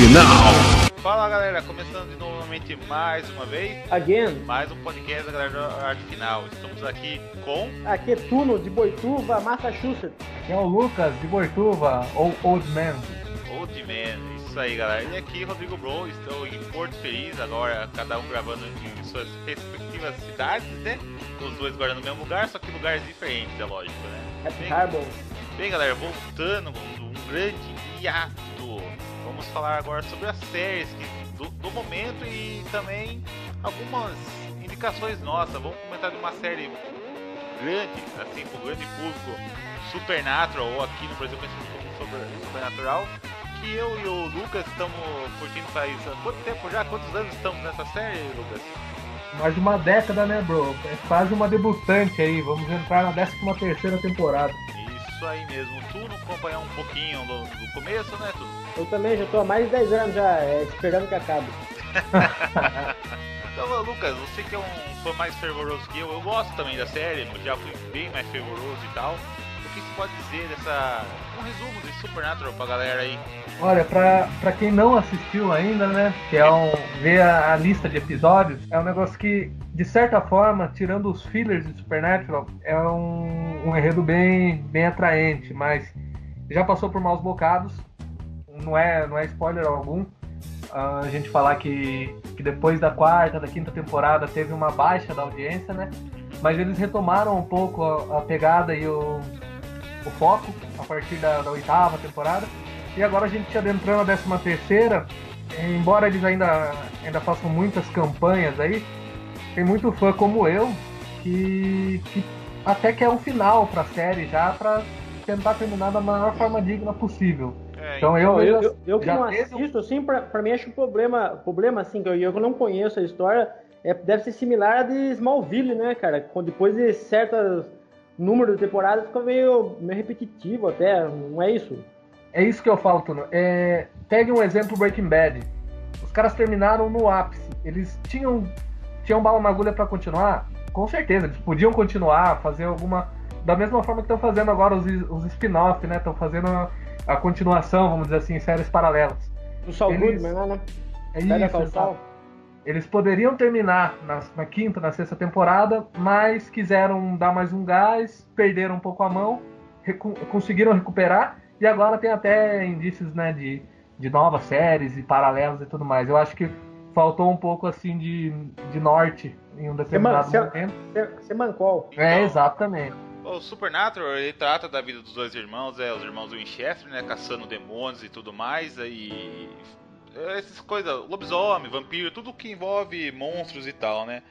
final. Fala galera, começando de novamente mais uma vez. Again. Mais um podcast da galera do Arte Final. Estamos aqui com. Aqui é Tuno, de Boituva, Massachusetts. Aqui é o Lucas, de Boituva, ou Old Man. Old Man, isso aí galera. E aqui Rodrigo Bro, estou em Porto Feliz, agora cada um gravando em suas respectivas cidades, né? Os dois agora no mesmo lugar, só que lugares diferentes, é lógico, né? Happy Bem, Harbor. bem galera, voltando um grande hiato. Vamos falar agora sobre as séries que- do, do momento e também algumas indicações nossas. Vamos comentar de uma série grande, assim, pro grande público, Supernatural, ou aqui no Brasil conhecido como Super- Supernatural, que eu e o Lucas estamos curtindo faz há quanto tempo já? Quantos anos estamos nessa série, Lucas? Mais de uma década, né, bro? É quase uma debutante aí. Vamos entrar na 13 terceira temporada. Isso aí mesmo. Tu não acompanhou um pouquinho do, do começo, né? Tu Eu também já tô há mais de 10 anos já é, esperando que acabe. Então, Lucas, você que é um fã mais fervoroso que eu, eu gosto também da série, eu já fui bem mais fervoroso e tal. O que você pode dizer dessa. um resumo de Supernatural pra galera aí? Olha, pra, pra quem não assistiu ainda, né, que é um, ver a, a lista de episódios, é um negócio que, de certa forma, tirando os fillers de Supernatural, é um, um enredo bem, bem atraente, mas já passou por maus bocados, não é, não é spoiler algum. Ah, a gente falar que, que depois da quarta, da quinta temporada teve uma baixa da audiência, né? Mas eles retomaram um pouco a, a pegada e o, o foco a partir da, da oitava temporada. E agora a gente adentrando na décima terceira, embora eles ainda, ainda façam muitas campanhas aí, tem muito fã como eu que, que até quer um final pra série já pra tentar terminar da maior forma digna possível. É, Então eu, eu, eu, eu, eu que não teve um- assisto, assim, pra, pra mim acho o problema, problema assim, que eu, eu não conheço a história, é, deve ser similar a de Smallville, né, cara? Com- Depois de certos números de temporadas fica meio, meio repetitivo até, não é isso? É isso que eu falo, Tuno. É, pegue um exemplo Breaking Bad. Os caras terminaram no ápice. Eles tinham, tinham bala na agulha pra continuar? Com certeza, eles podiam continuar, fazer alguma. Da mesma forma que estão fazendo agora os, os spin-off, né? Estão fazendo a, continuação, vamos dizer assim, em séries paralelas. Do Saul Eles- Goodman, né? É Pega isso, exato. Saul. Eles poderiam terminar na, na quinta, na sexta temporada, mas quiseram dar mais um gás, perderam um pouco a mão, recu- conseguiram recuperar e agora tem até indícios né, de, de novas séries e paralelos e tudo mais. Eu acho que faltou um pouco assim de, de norte em um determinado Você- momento. Você mancou. É, exatamente. O Supernatural, ele trata da vida dos dois irmãos, é, os irmãos Winchester, né, caçando demônios e tudo mais, e essas coisas, lobisomem, vampiro, tudo que envolve monstros e tal, né.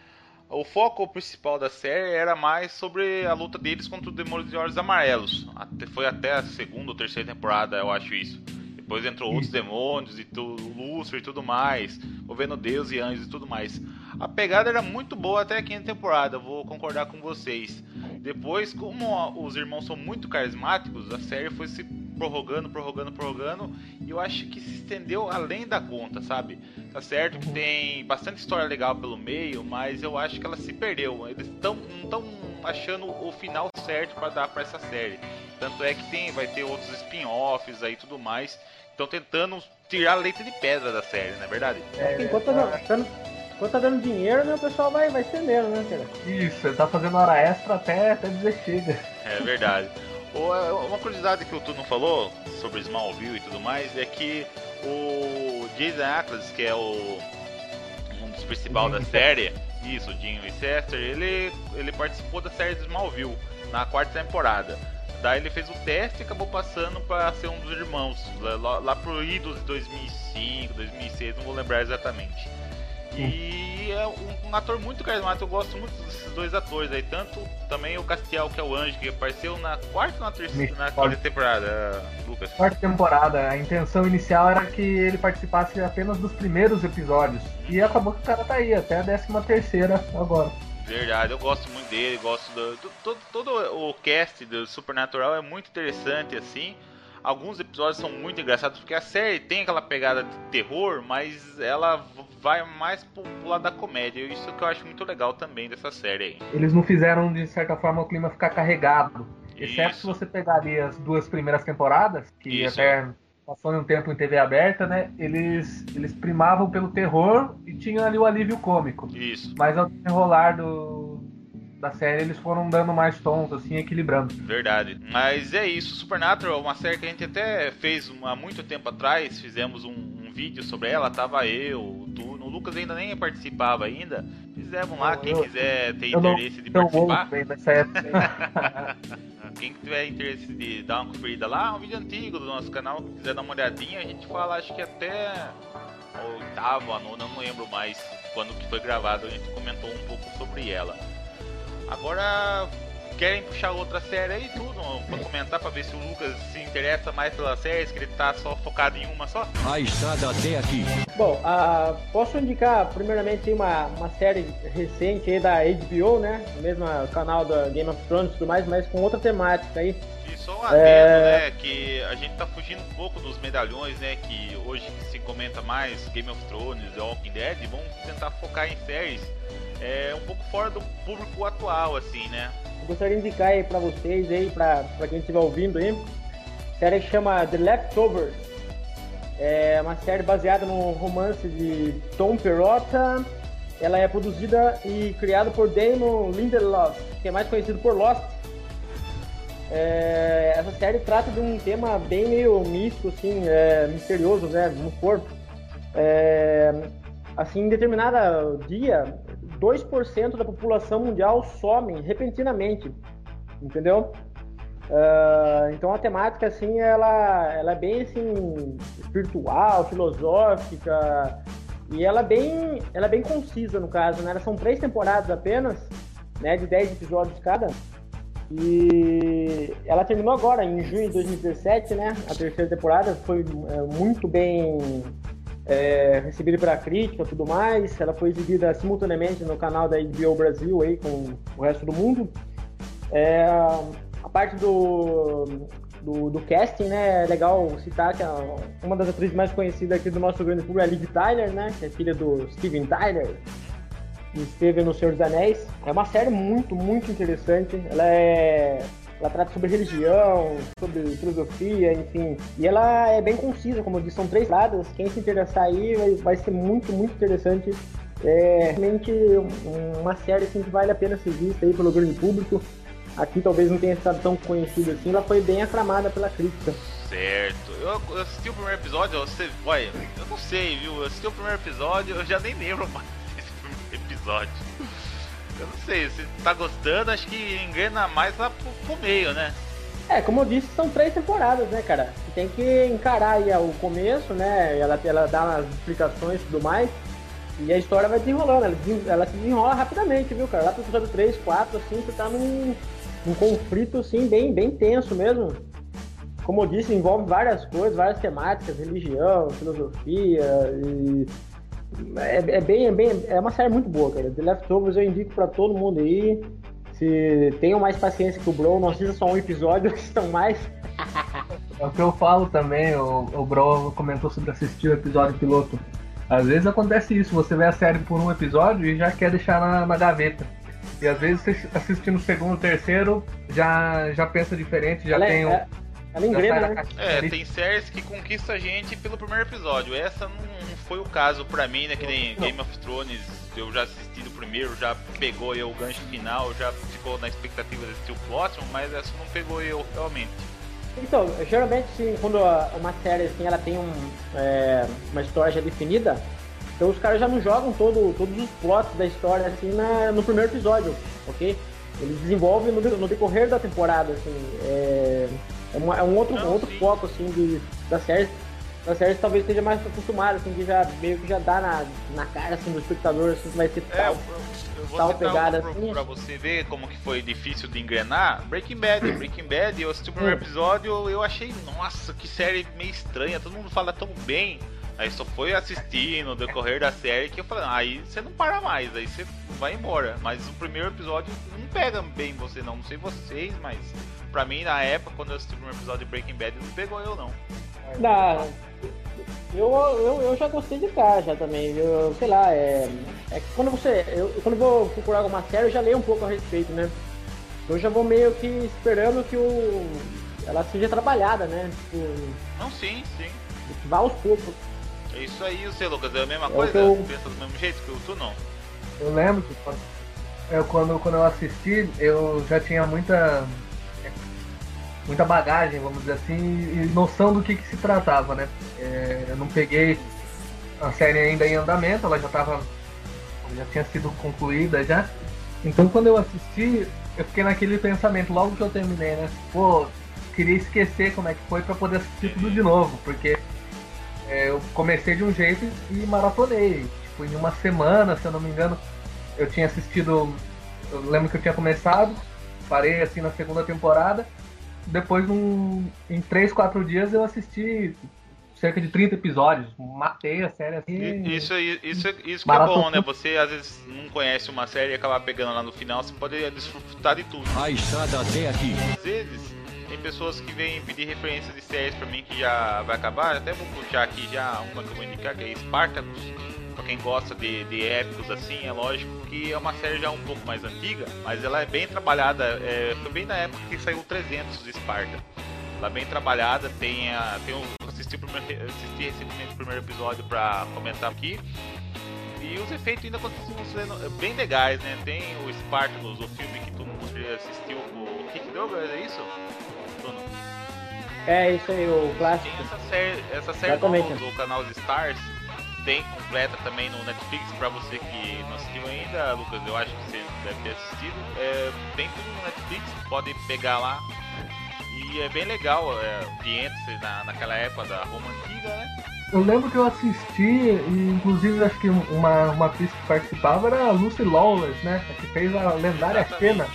O foco principal da série era mais sobre a luta deles contra o demônio de olhos amarelos. Até, foi até a segunda ou terceira temporada, eu acho isso. Depois entrou outros demônios e tudo, Lúcifer e tudo mais, envolvendo Deus e anjos e tudo mais. A pegada era muito boa até a quinta temporada, vou concordar com vocês. Depois, como os irmãos são muito carismáticos, a série foi se prorrogando, prorrogando, prorrogando, e eu acho que se estendeu além da conta, sabe? Tá certo que tem bastante história legal pelo meio, mas eu acho que ela se perdeu. Eles tão, não estão achando o final certo para dar para essa série. Tanto é que tem, vai ter outros spin-offs aí e tudo mais. Estão tentando tirar leite de pedra da série, não é verdade? É, Enquanto enquanto tá dando dinheiro, né, o pessoal vai, vai estendendo, né, cara? Isso, ele tá fazendo hora extra até, até dizer chega. É verdade. É, Uma curiosidade que o Tu não falou sobre Smallville e tudo mais é que o Jason Ackles, que é o um dos principais da série, isso, o Jim Winchester, ele, ele participou da série de Smallville na quarta temporada. Daí ele fez o teste e acabou passando para ser um dos irmãos, lá, lá, lá pro idos de 2005, 2006, não vou lembrar exatamente. E é um, um ator muito carismático, eu gosto muito desses dois atores aí, tanto também o Castiel, que é o anjo, que apareceu na quarta ou na terceira, na quinta temporada, Lucas? quarta temporada, a intenção inicial era que ele participasse apenas dos primeiros episódios. E acabou que o cara tá aí, até a décima terceira agora. Verdade, eu gosto muito dele, gosto do. do- todo, todo o cast do Supernatural é muito interessante, assim. Alguns episódios são muito engraçados, porque a série tem aquela pegada de terror, mas ela vai mais pro, pro lado da comédia. Isso que eu acho muito legal também dessa série aí. Eles não fizeram, de certa forma, o clima ficar carregado. Exceto Isso. se você pegaria as duas primeiras temporadas, que Isso. até passou um tempo em TV aberta, né? Eles, eles primavam pelo terror e tinham ali o alívio cômico. Isso. Mas ao desenrolar do, da série eles foram dando mais tons, assim, equilibrando. Verdade. Mas é isso, Supernatural é uma série que a gente até fez há muito tempo atrás, fizemos um, um vídeo sobre ela, tava eu, o o Lucas ainda nem participava ainda. Fizemos lá, quem eu, quiser ter interesse de participar. Bem nessa época. quem tiver interesse de dar uma conferida lá, é um vídeo antigo do nosso canal, se quiser dar uma olhadinha, a gente fala acho que até oitavo, a nona, não lembro mais quando que foi gravado, a gente comentou um pouco sobre ela. Agora querem puxar outra série aí tudo, pra comentar pra ver se o Lucas se interessa mais pelas séries, que ele tá só focado em uma só? A estrada até aqui. Bom, uh, posso indicar primeiramente uma, uma série recente aí da HBO, né? O mesmo canal da Game of Thrones e tudo mais, mas com outra temática aí. E só um adendo, é... né? Que a gente tá fugindo um pouco dos medalhões, né? Que hoje se comenta mais Game of Thrones, The Walking Dead, vamos tentar focar em séries é, um pouco fora do público atual, assim, né? gostaria de indicar aí para vocês aí, para quem estiver ouvindo aí, série que chama The Leftovers. É uma série baseada no romance de Tom Perrotta. Ela é produzida e criada por Damon Lindelof, que é mais conhecido por Lost. É, essa série trata de um tema bem meio místico, assim, é, misterioso, né, no corpo. É, assim, em determinado dia, 2% da população mundial somem repentinamente, entendeu? Uh, então a temática assim ela, ela é bem assim espiritual, filosófica e ela é bem ela é bem concisa no caso, né? são três temporadas apenas, né? De 10 episódios cada. E ela terminou agora em junho de 2017, né? A terceira temporada foi é, muito bem é, recebida pela crítica e tudo mais. Ela foi exibida simultaneamente no canal da HBO Brasil aí com o resto do mundo. É, a parte do, do, do, casting, né, é legal citar que a, uma das atrizes mais conhecidas aqui do nosso grande público é a Liv Tyler, né, que é filha do Steven Tyler, que esteve no Senhor dos Anéis. É uma série muito, muito interessante. Ela é ela trata sobre religião, sobre filosofia, enfim. E ela é bem concisa, como eu disse, são três lados. Quem se interessar aí vai, vai ser muito, muito interessante. É realmente uma série assim, que vale a pena ser vista aí pelo grande público. Aqui talvez não tenha estado tão conhecida assim, ela foi bem aclamada pela crítica. Certo. Eu, eu assisti o primeiro episódio, você. Olha, eu não sei, viu? Eu assisti o primeiro episódio, eu já nem lembro mais desse primeiro episódio. Eu não sei, se tá gostando, acho que engana mais lá pro, pro, meio, né? É, como eu disse, são três temporadas, né, cara? Você tem que encarar aí o começo, né? Ela, ela dá umas explicações e tudo mais. E a história vai desenrolando, ela, ela se desenrola rapidamente, viu, cara? Lá pro episódio 3, 4, assim, você tá num, num conflito, assim, bem, bem tenso mesmo. Como eu disse, envolve várias coisas, várias temáticas, religião, filosofia e é, é, bem, é bem. É uma série muito boa, cara. The Leftovers eu indico pra todo mundo aí. Se tenham mais paciência que o Bro, não assista só um episódio, assistam mais. É o que eu falo também, o, o Bro comentou sobre assistir o episódio piloto. Às vezes acontece isso, você vê a série por um episódio e já quer deixar na, na gaveta. E às vezes você assistindo o segundo, terceiro, já, já pensa diferente, já Ela tem. É ela engrena, né? É, tem séries que conquista a gente pelo primeiro episódio. Essa não foi o caso pra mim, né? Que nem Game of Thrones, eu já assisti do primeiro, já pegou eu o gancho final, já ficou na expectativa de assistir o próximo, mas essa não pegou eu realmente. Então, geralmente sim, quando uma série assim, ela tem um, é, uma história já definida, então os caras já não jogam todo, todos os plots da história assim na, no primeiro episódio, ok? Eles desenvolvem no, no decorrer da temporada, assim. É, é, uma, é um outro, Não, outro foco, assim, de, da série. Da série talvez esteja mais acostumado, assim, que já meio que já dá na, na cara, assim, do espectador, assim, vai ser é, tal, eu, eu tal pegada, pra, assim. Pra você ver como que foi difícil de engrenar, Breaking Bad, Breaking Bad, eu assisti o primeiro episódio, eu achei, nossa, que série meio estranha, todo mundo fala tão bem. Aí só foi assistir no decorrer da série que eu falei, ah, aí você não para mais, aí você vai embora. Mas o primeiro episódio não pega bem você não, não sei vocês, mas pra mim na época, quando eu assisti o primeiro episódio de Breaking Bad, não pegou eu não. Não, eu, eu, eu já gostei de cara já também, eu, sei lá, é, é que quando você. Eu, quando eu vou procurar alguma série, eu já leio um pouco a respeito, né? Eu já vou meio que esperando que o ela seja trabalhada, né? Tipo, Não, sim, sim. vá aos poucos. É isso aí, você, Lucas, é a mesma É o coisa? eu- Pensa do mesmo jeito que o tu não? Eu lembro que quando eu, quando, quando eu assisti, eu já tinha muita muita bagagem, vamos dizer assim, e noção do que, que se tratava, né? É, eu não peguei a série ainda em andamento, ela já estava já tinha sido concluída já. Então quando eu assisti, eu fiquei naquele pensamento logo que eu terminei, né? Pô, queria esquecer como é que foi para poder assistir tudo de novo, porque é, eu comecei de um jeito e maratonei. Tipo, em uma semana, se eu não me engano, eu tinha assistido. Eu lembro que eu tinha começado, parei assim na segunda temporada. Depois, num, em 3, 4 dias, eu assisti cerca de 30 episódios. Matei a série assim. Isso, aí- isso, isso que é bom, né? Você às vezes não conhece uma série e acaba pegando lá no final, você pode desfrutar de tudo. A estrada até aqui. Às vezes, tem pessoas que vêm pedir referências de séries pra mim que já vai acabar. Até vou puxar aqui já uma que eu vou indicar, que é Spartacus. Pra quem gosta de, de épicos assim, é lógico que é uma série já um pouco mais antiga, mas ela é bem trabalhada. É, foi bem na época que saiu o 300 de Esparta. Ela é bem trabalhada, tem a. Tem o, assisti, o primeiro, assisti recentemente o primeiro episódio pra comentar aqui. E os efeitos ainda continuam sendo bem legais, né? Tem o Spartacus, o filme que todo mundo assistiu com o Kick Douglas, é isso? Bruno? É isso aí, o clássico. Tem essa série, essa série Exatamente. do, do canal Stars, tem completa também no Netflix, pra você que não assistiu ainda, Lucas, eu acho que você deve ter assistido. É, tem tudo no Netflix, pode pegar lá. E é bem legal, é, ambiente na, naquela época da Roma Antiga, né? Eu lembro que eu assisti, e inclusive acho que uma, uma atriz que participava era a Lucy Lawless, né? A que fez a lendária Exatamente. cena.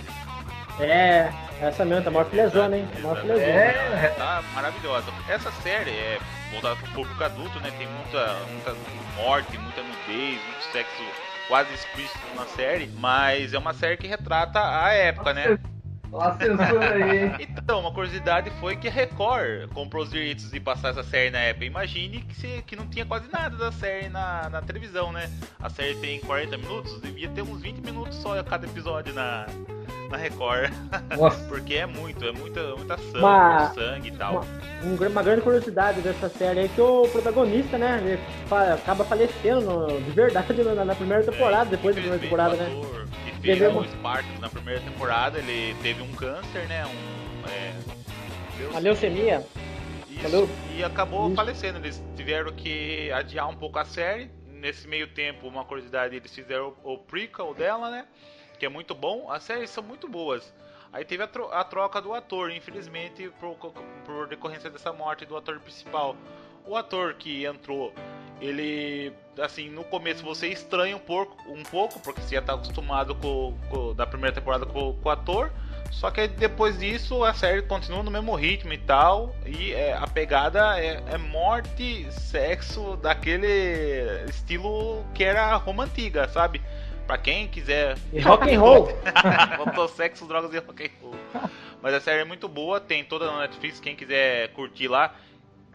É, essa mesmo, tá maior filezona, hein? Tá maior filezona. É. Tá maravilhosa. Essa série é voltada para o público adulto, né? Tem muita, muita morte, muita nudez, muito sexo quase explícito na série, mas é uma série que retrata a época, né? Olha a censura aí, hein? Então, uma curiosidade foi que a Record comprou os direitos de passar essa série na época. Imagine que, se, que não tinha quase nada da série na, na televisão, né? A série tem 40 minutos, devia ter uns 20 minutos só a cada episódio na, na Record. Porque é muito, é muita, muita sangue, Uma- sangue e tal. uma- Um uma grande curiosidade dessa série é que o protagonista, né, ele fa- acaba falecendo no- de verdade na, na primeira temporada, depois da primeira temporada, né? É, O que fez Entendeu? o Spartacus na primeira temporada, ele teve um câncer, né? Um, é, A leucemia. Isso, e acabou Isso. falecendo. Eles tiveram que adiar um pouco a série. Nesse meio tempo, uma curiosidade, eles fizeram o, o prequel dela, né? Que é muito bom. As séries são muito boas. Aí teve a, tro- a troca do ator, infelizmente, por, por decorrência dessa morte do ator principal. O ator que entrou, ele, assim, no começo você estranha um pouco, um pouco porque você já está acostumado com, com- da primeira temporada com, com o ator. Só que depois disso a série continua no mesmo ritmo e tal. E é, a pegada é, é morte, sexo, daquele estilo que era a Roma antiga, sabe? Pra quem quiser. E rock and roll. Voltou sexo, drogas e rock and roll. Mas a série é muito boa, tem toda na Netflix, quem quiser curtir lá.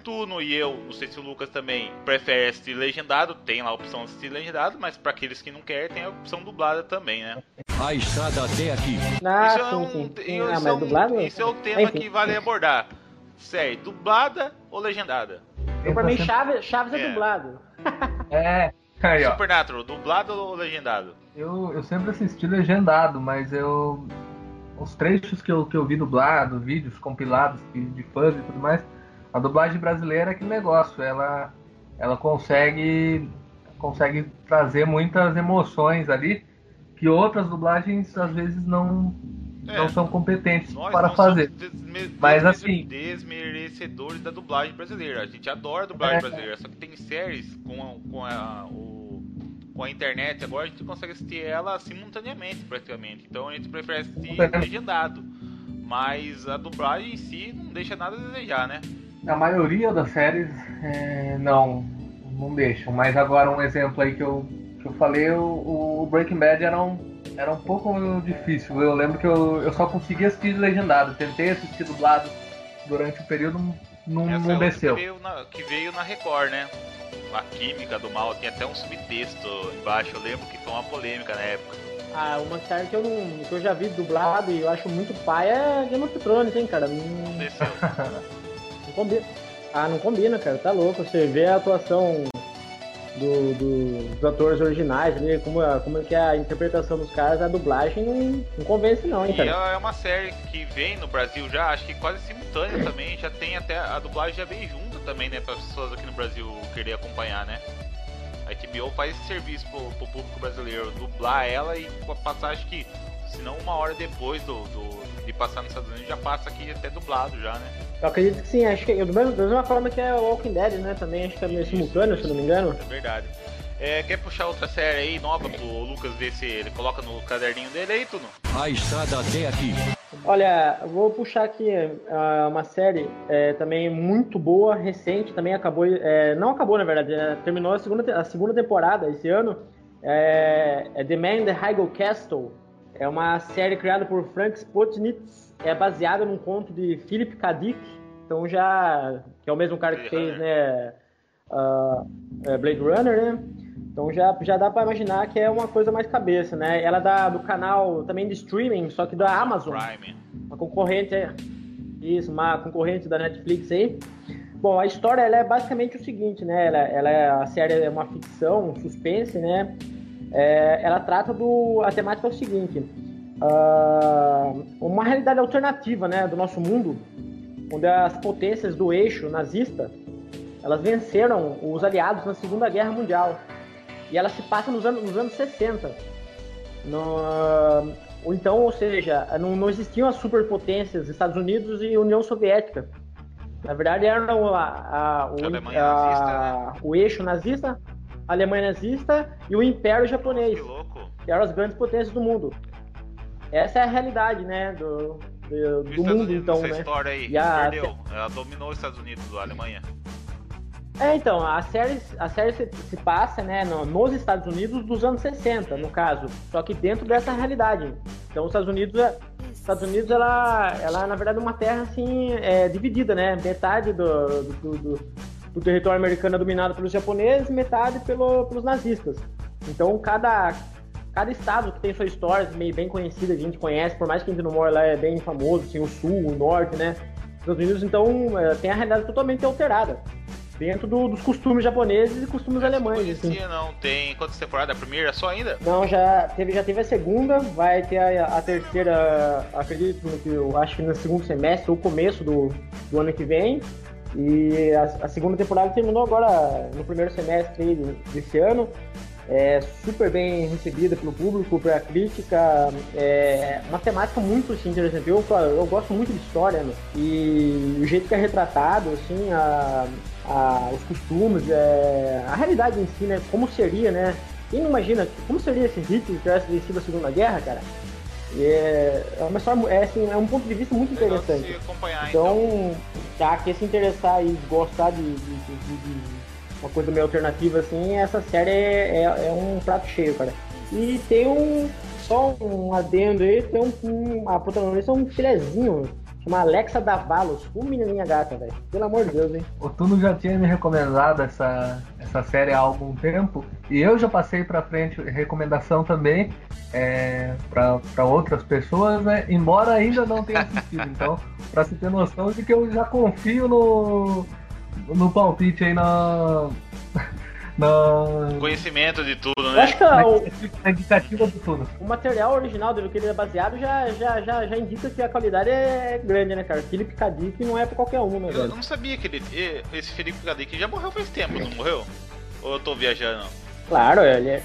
Tuno e eu, não sei se o Lucas também prefere assistir legendado, tem lá a opção de assistir legendado, mas pra aqueles que não querem, tem a opção dublada também, né? A estrada até aqui. Ah, isso, é sim, um, sim. isso. Ah, é mas um- dublado? isso é o tema Enfim. que vale abordar. Série, dublada ou legendada? Eu, pra mim, Chaves, Chaves é, É. dublado. É, aí. Supernatural, dublado ou legendado? Eu, eu sempre assisti legendado, mas eu. Os trechos que eu, que eu vi dublado, vídeos compilados de, fãs e tudo mais, a dublagem brasileira é aquele negócio, ela, ela consegue, consegue trazer muitas emoções ali que outras dublagens às vezes não, É. não são competentes para fazer. desme- Mas, assim- desmerecedores da dublagem brasileira. A gente adora a dublagem É. brasileira, só que tem séries com a, com a, o- com a internet agora a gente consegue assistir ela simultaneamente praticamente. Então a gente prefere assistir legendado. Mas a dublagem em si não deixa nada a desejar, né? A maioria das séries é, não, não deixam. Mas agora um exemplo aí que eu, que eu falei, o, o Breaking Bad era um, era um pouco difícil. Eu lembro que eu, eu só conseguia assistir legendado. Tentei assistir dublado durante o período, não, Essa não é desceu. Que veio, na, que veio na Record, né? A Química do Mal, tem até um subtexto embaixo. Eu lembro que foi uma polêmica na época. Ah, uma série que eu, não, que eu já vi dublado e eu acho muito pai é Game of Thrones, hein, cara? Não, não combina. Ah, não combina, cara. Tá louco. Você vê a atuação do, do- dos atores originais ali, como, como é que é a interpretação dos caras, a dublagem não, não convence não, hein, E cara. é uma série que vem no Brasil já, acho que quase simultânea também, já tem até a dublagem já vem junto também, né, para as pessoas aqui no Brasil querer acompanhar, né? A HBO faz esse serviço pro, pro público brasileiro, dublar ela e passar, acho que, se não uma hora depois do, do- de passar nos Estados Unidos, já passa aqui até dublado já, né? Eu acredito que sim, acho que do mesmo- da mesma forma que é o Walking Dead, né? Também acho que é meio simultâneo, se não me engano. É verdade. É, quer puxar outra série aí, nova, pro Lucas ver se ele coloca no caderninho dele aí, Tuno? A estrada até aqui. Olha, vou puxar aqui ah, uma série é, também muito boa, recente, também acabou, é, não acabou na verdade, é, terminou a segunda, a segunda temporada esse ano, é, é The Man in the High Castle, é uma série criada por Frank Spotnitz, é baseada num conto de Philip K. Dick, então já, que é o mesmo cara que fez, né, é, Blade Runner, né, então já, já dá pra imaginar que é uma coisa mais cabeça, né? Ela é da, do canal também de streaming, só que da Amazon Prime. uma concorrente é isso, uma concorrente da Netflix aí. Bom, a história ela é basicamente o seguinte, né? Ela, ela é a série é uma ficção, um suspense, né? É, ela trata do a temática é o seguinte, ah, uma realidade alternativa, né, do nosso mundo, onde as potências do eixo nazista elas venceram os aliados na Segunda Guerra Mundial e ela se passa nos anos, nos anos 60. No, ou então, ou seja, não, não existiam as superpotências Estados Unidos e União Soviética. Na verdade, eram a, a- o, A a- nazista, né? o eixo nazista, a Alemanha nazista e o Império Japonês, Que louco. que eram as grandes potências do mundo. Essa é a realidade, né, do, do, do mundo, Unidos então, né? história aí? E a- Perdeu. Ela dominou os Estados Unidos, a Alemanha. É, então, a série, a série se, se passa, né, no- nos Estados Unidos dos anos 60, no caso, só que dentro dessa realidade. Então, os Estados Unidos, é- os Estados Unidos, ela, ela é, na verdade, uma terra, assim, é, dividida, né, metade do, do, do- do território americano é dominado pelos japoneses, metade pelo, pelos nazistas. Então, cada, cada estado que tem sua história meio bem conhecida, a gente conhece, por mais que a gente não mora lá, é bem famoso, assim, o sul, o norte, né, os Estados Unidos, então, é, tem a realidade totalmente alterada dentro do- dos costumes japoneses e costumes alemães. Não Assim. não. Tem quantas temporadas? A primeira só ainda? Não, já teve, já teve a segunda, vai ter a, a terceira, acredito que eu acho que no segundo semestre ou começo do, do ano que vem. E a, a segunda temporada terminou agora no primeiro semestre desse ano. É super bem recebida pelo público, pela crítica. É uma temática muito assim, interessante. Eu, eu gosto muito de história, né? E o jeito que é retratado, assim, a, a- os costumes, é, a realidade em si, né? Como seria, né? Quem não imagina como seria se Hitler tivesse vencido a Segunda Guerra, cara? É, é uma história, é, assim, é um ponto de vista muito interessante. então. Então, já quer se interessar e gostar de, de- de- de- de uma coisa meio alternativa assim, essa série é, é- é um prato cheio, cara. E tem um. Só um adendo aí, tem um. um a protagonista é um filezinho, chama Alexa Davalos. Um menininha gata, velho. Pelo amor de Deus, hein? O Tuno já tinha me recomendado essa, essa série há algum tempo e eu já passei pra frente recomendação também é, para outras pessoas, né? Embora ainda não tenha assistido. Então, pra se ter noção de que eu já confio no, no palpite aí na. Conhecimento de tudo, né? acho que a- o, na indicativa do Tuno. o material original dele que ele é baseado já, já, já, já indica que a qualidade é grande, né, cara? Felipe Cadic não é pra qualquer um, né, Eu velho? não sabia que ele. Esse Felipe Cadê já morreu faz tempo, não morreu? Ou eu tô viajando? Claro, ele é.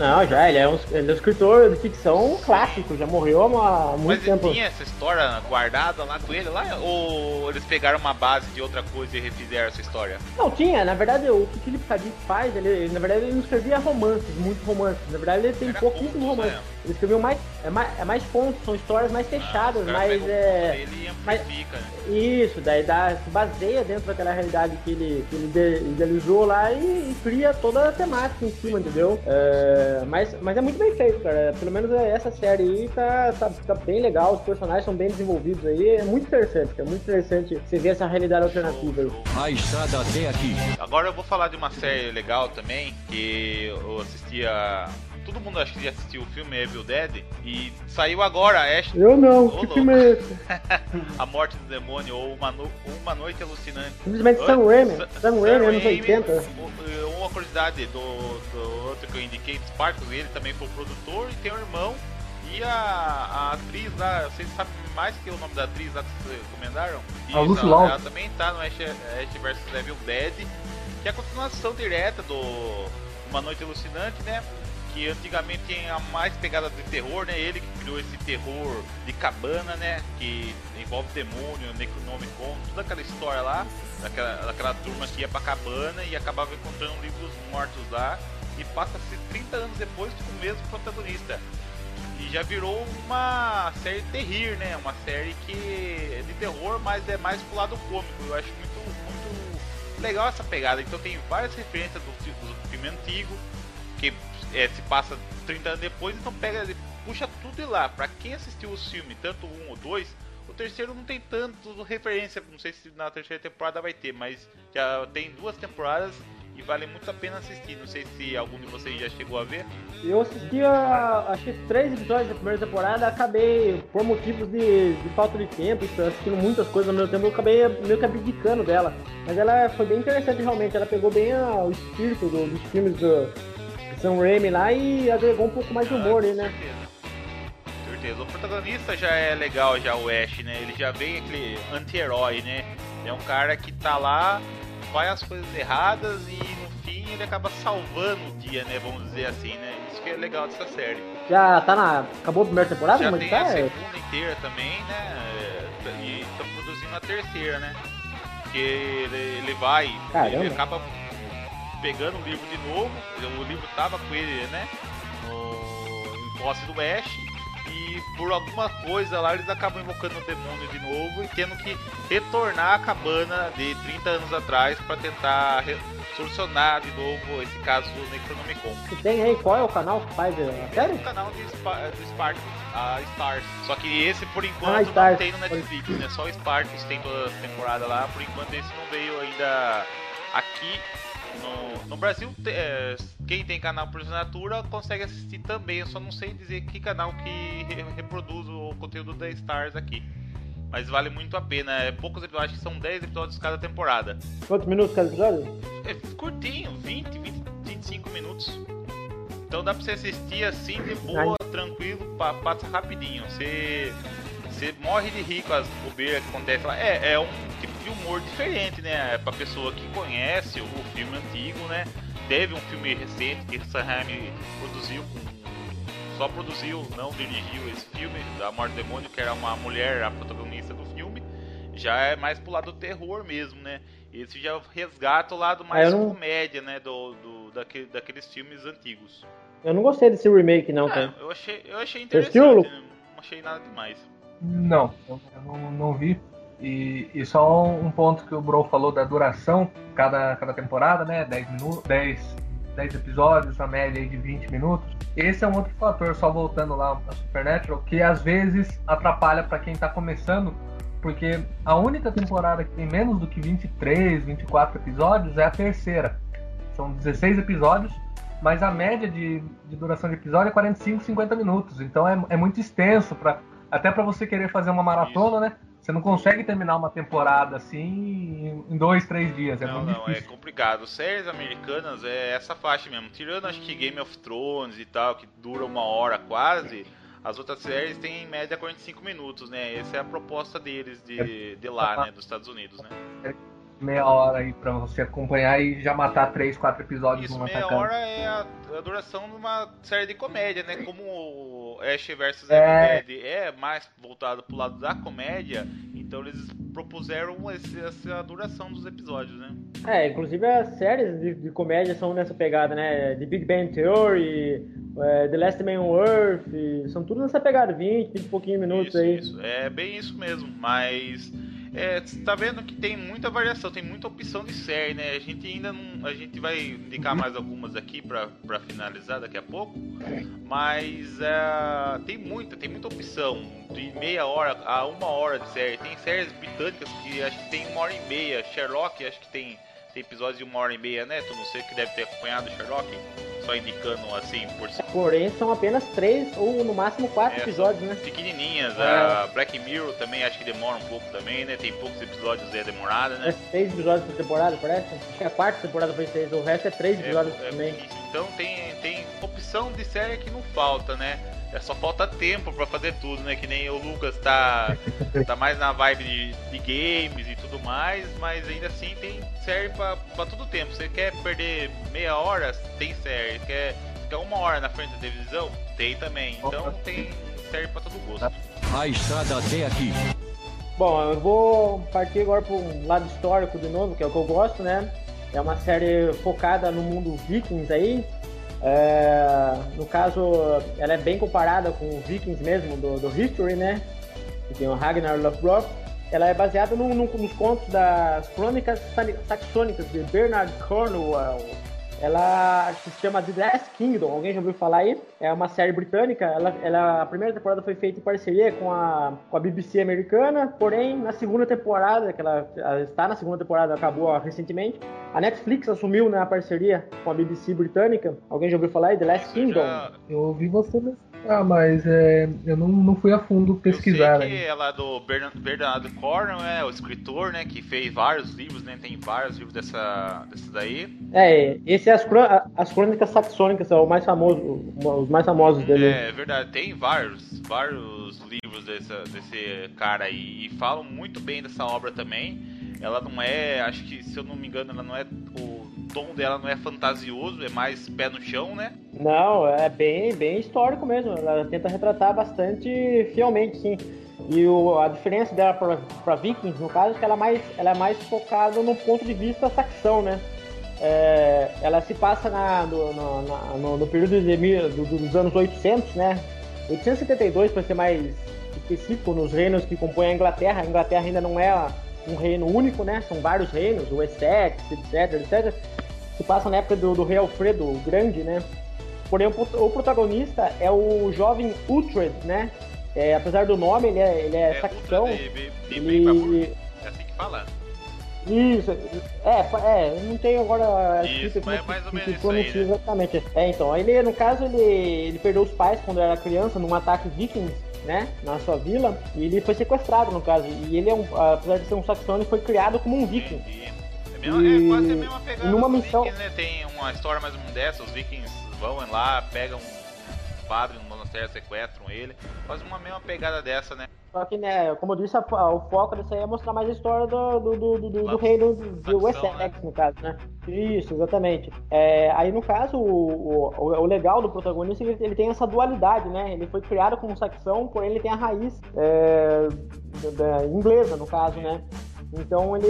Não, já, ele é um, ele é um escritor de ficção clássico, já morreu há muito Mas tempo. ele tinha essa história guardada lá com ele lá? Ou eles pegaram uma base de outra coisa e refizeram essa história? Não, tinha, na verdade, o que Cadiz faz, ele, ele, na verdade, ele não escrevia romances, muitos romances. Na verdade, ele tem Era contos, romances. né? Ele escreveu mais é, mais. é mais contos, são histórias mais fechadas, caras mas pegam o é. e mas- amplifica, né? Isso, daí dá, se baseia dentro daquela realidade que ele, que ele de- idealizou lá e, e cria toda a temática em cima, entendeu? É, mas, mas é muito bem feito, cara. Pelo menos é, essa série aí tá, tá, tá bem legal, os personagens são bem desenvolvidos aí. É muito interessante, é muito interessante você ver essa realidade alternativa aí. A estrada até aqui. Agora eu vou falar de uma série legal também, que eu assistia. Todo mundo acho que já assistiu o filme Evil Dead e saiu agora Ash, Eu não, Ô, que louco. filme é esse? A Morte do Demônio ou Uma, no... uma Noite Alucinante. Simplesmente? Sam Raimi. Sa- Sam Raimi, anos Raimi, 80. o- Uma curiosidade do, do outro que eu indiquei, Spartacus, ele também foi produtor e tem um irmão. E a, a atriz lá, vocês sabem mais que o nome da atriz lá que vocês recomendaram? A Isso, Lucy ela, Law. ela também tá no Ash, Ash vs Evil Dead, que é a continuação direta do Uma Noite Alucinante, né? Que antigamente tinha mais pegada de terror, né? Ele que criou esse terror de cabana, né? Que envolve demônio, Necronomicon, toda aquela história lá, daquela, daquela turma que ia pra cabana e acabava encontrando livros mortos lá. E passa-se 30 anos depois com o mesmo protagonista. E já virou uma série terrir, né? Uma série que é de terror, mas é mais pro lado cômico. Eu acho muito, muito legal essa pegada. Então tem várias referências do, do filme antigo, que é, se passa 30 anos depois, então pega, puxa tudo de lá. Pra quem assistiu os filmes, tanto um ou dois, o terceiro não tem tanto referência. Não sei se na terceira temporada vai ter, mas já tem duas temporadas e vale muito a pena assistir. Não sei se algum de vocês já chegou a ver. Eu assisti, a, acho que três episódios da primeira temporada, acabei, por motivos de, de falta de tempo, assistindo muitas coisas ao mesmo tempo, eu acabei meio que abdicando dela. Mas ela foi bem interessante realmente, ela pegou bem a- o espírito do- dos filmes do Sam Raimi lá e agregou um pouco mais de humor aí, né? Certeza. Certeza. O protagonista já é legal, já o Ash, né? Ele já vem aquele anti-herói, né? É um cara que tá lá, faz as coisas erradas e no fim ele acaba salvando o dia, né? Vamos dizer assim, né? Isso que é legal dessa série. Já tá na. Acabou a primeira temporada? Já é tem tá? a segunda inteira também, né? E estão produzindo a terceira, né? Porque ele, ele vai, Caramba. ele acaba pegando o livro de novo. O livro tava com ele, né? No, em posse do Ash. E por alguma coisa lá eles acabam invocando o demônio de novo e tendo que retornar à cabana de 30 anos atrás para tentar solucionar de novo esse caso do Necronomicon. Que tem aí, qual é o canal que faz a série? O canal de Spa- do Spartacus, a Stars. Só que esse por Ah, enquanto não Stars. tem no Netflix, né? Só o Spartacus tem toda a temporada lá. Por enquanto esse não veio ainda aqui. No, no Brasil, é, quem tem canal por assinatura consegue assistir também. Eu só não sei dizer que canal que re- reproduz o conteúdo da Stars aqui. Mas vale muito a pena. É poucos episódios, acho que são 10 episódios cada temporada. Quantos minutos cada episódio? É curtinho, 20, 20, 25 minutos. Então dá pra você assistir assim de boa, tranquilo, pa- passa rapidinho. Você, você morre de rir com as bobeiras que acontecem lá. É, é um de humor diferente, né? Pra pessoa que conhece o filme antigo, né? Teve um filme recente que Sam Raimi produziu com. Só produziu, não dirigiu esse filme, da Morte do Demônio, que era uma mulher, a protagonista do filme. Já é mais pro lado do terror mesmo, né? Esse já resgata o lado mais Ah, eu não- comédia, né? Do, do, daquele, daqueles filmes antigos. Eu não gostei desse remake, não, Ah, cara. eu achei, eu achei interessante, né? não achei nada demais. Não, eu não, não vi. E, e só um ponto que o Bro falou da duração, cada, cada temporada, né? 10 minutos, 10, 10 episódios, a média de 20 minutos. Esse é um outro fator, só voltando lá a Supernatural, que às vezes atrapalha pra quem tá começando, porque a única temporada que tem menos do que 23, 24 episódios é a terceira. São 16 episódios, mas a média de, de duração de episódio é 45, 50 minutos. Então é, é muito extenso, pra, até para você querer fazer uma maratona, né? Você não consegue terminar uma temporada assim em dois, três dias. É não, não, é difícil. complicado. Séries americanas é essa faixa mesmo. Tirando acho que Game of Thrones e tal, que dura uma hora quase. As outras séries têm em média 45 minutos, né? Essa é a proposta deles de, de lá, né? Dos Estados Unidos, né? Meia hora aí pra você acompanhar e já matar três, quatro episódios Isso, numa meia tacada. hora é a, a duração de uma série de comédia, né? Como o Ash vs É. Evil Dead é mais voltado pro lado da comédia, então eles propuseram esse- essa duração dos episódios, né? É, inclusive as séries de, de comédia são nessa pegada, né? The Big Bang Theory, é, The Last Man on Earth, são tudo nessa pegada, 20, 20 e pouquinho minutos isso, aí. isso. É bem isso mesmo, mas é, tá vendo que tem muita variação, tem muita opção de série, né? A gente ainda não. A gente vai indicar mais algumas aqui pra finalizar daqui a pouco. Mas é, tem muita, tem muita opção. De meia hora a uma hora de série. Tem séries britânicas que acho que tem uma hora e meia. Sherlock acho que tem, tem episódios de uma hora e meia, né? Tu não sei que deve ter acompanhado Sherlock. só indicando assim por cima. Porém, são apenas três ou no máximo quatro É, episódios, né? Pequenininhas, É. a Black Mirror também acho que demora um pouco também, né? Tem poucos episódios aí, é demorada, né? É seis episódios por temporada, parece? Acho que a quarta temporada foi seis, o resto é três episódios É, é também. então tem, tem opção de série que não falta, né? É só falta tempo pra fazer tudo, né? Que nem o Lucas tá, tá mais na vibe de, de games e tudo mais, mas ainda assim tem série pra, pra todo tempo. Você quer perder meia hora? Tem série. Quer ficar uma hora na frente da televisão? Tem também. Então Opa. tem série pra todo gosto. A estrada até aqui. Bom, eu vou partir agora para um lado histórico de novo, que é o que eu gosto, né? É uma série focada no mundo Vikings aí. É, no caso, ela é bem comparada com o Vikings mesmo, do, do History, né? Que tem o Ragnar Lothbrok. Ela é baseada no- no- nos contos das Crônicas Sa- Saxônicas de Bernard Cornwell. Ela se chama The Last Kingdom, alguém já ouviu falar aí? É uma série britânica. Ela, ela- a primeira temporada foi feita em parceria com a, com a BBC americana, porém, na segunda temporada, que ela, ela está na segunda temporada, acabou ó, recentemente, a Netflix assumiu né, a parceria com a BBC britânica. Alguém já ouviu falar aí? The Last Kingdom. Eu ouvi você ah, mas é, eu não, não fui a fundo pesquisar. Eu sei que né? ela é do Bernard, Bernardo Cornwell, é o escritor, né? Que fez vários livros, né? Tem vários livros dessa, dessa daí. É, esse é as, as Crônicas Saxônicas, é o mais famoso, os mais famosos dele. É verdade, tem vários, vários livros dessa, desse cara aí. E falam muito bem dessa obra também. Ela não é, acho que se eu não me engano, ela não é. O tom dela não é fantasioso, é mais pé no chão, né? Não, é bem, bem histórico mesmo. Ela tenta retratar bastante fielmente, sim. E o- a diferença dela para Vikings, no caso, é que ela é mais, ela é mais focada no ponto de vista saxão, né? É, ela se passa na, no, no- no- no período de do- dos anos 800, né? 872, para ser mais específico, nos reinos que compõem a Inglaterra. A Inglaterra ainda não é um reino único, né? São vários reinos, o Essex, etc, etc. Passa na época do, do rei Alfredo o Grande, né? Porém, o, o protagonista é o jovem Uhtred, né? É, apesar do nome, ele é, ele é, É saxão. Ele... É assim que fala. Isso, é, é, não tenho agora Isso, escrito mas é mais ou menos isso aí, né? exatamente. É, então, ele, no caso, ele, ele perdeu os pais quando era criança num ataque vikings, né, na sua vila, e ele foi sequestrado, no caso, e ele é um, apesar de ser um saxão, ele foi criado como um viking. Entendi. É, E- é quase a mesma pegada numa missão- Vikings, né? Tem uma história mais ou menos dessa, os vikings vão lá, pegam um padre no monastério, sequestram ele. Quase uma mesma pegada dessa, né? Só que, né, como eu disse, a- o foco disso aí é mostrar mais a história do, do, do, do, do reino do facção, Wessex, no caso, né? Isso, exatamente. É, aí, no caso, o, o, o legal do protagonista é que ele, ele tem essa dualidade, né? Ele foi criado como saxão, porém ele tem a raiz é, da- da- inglesa, no caso, né? Então ele,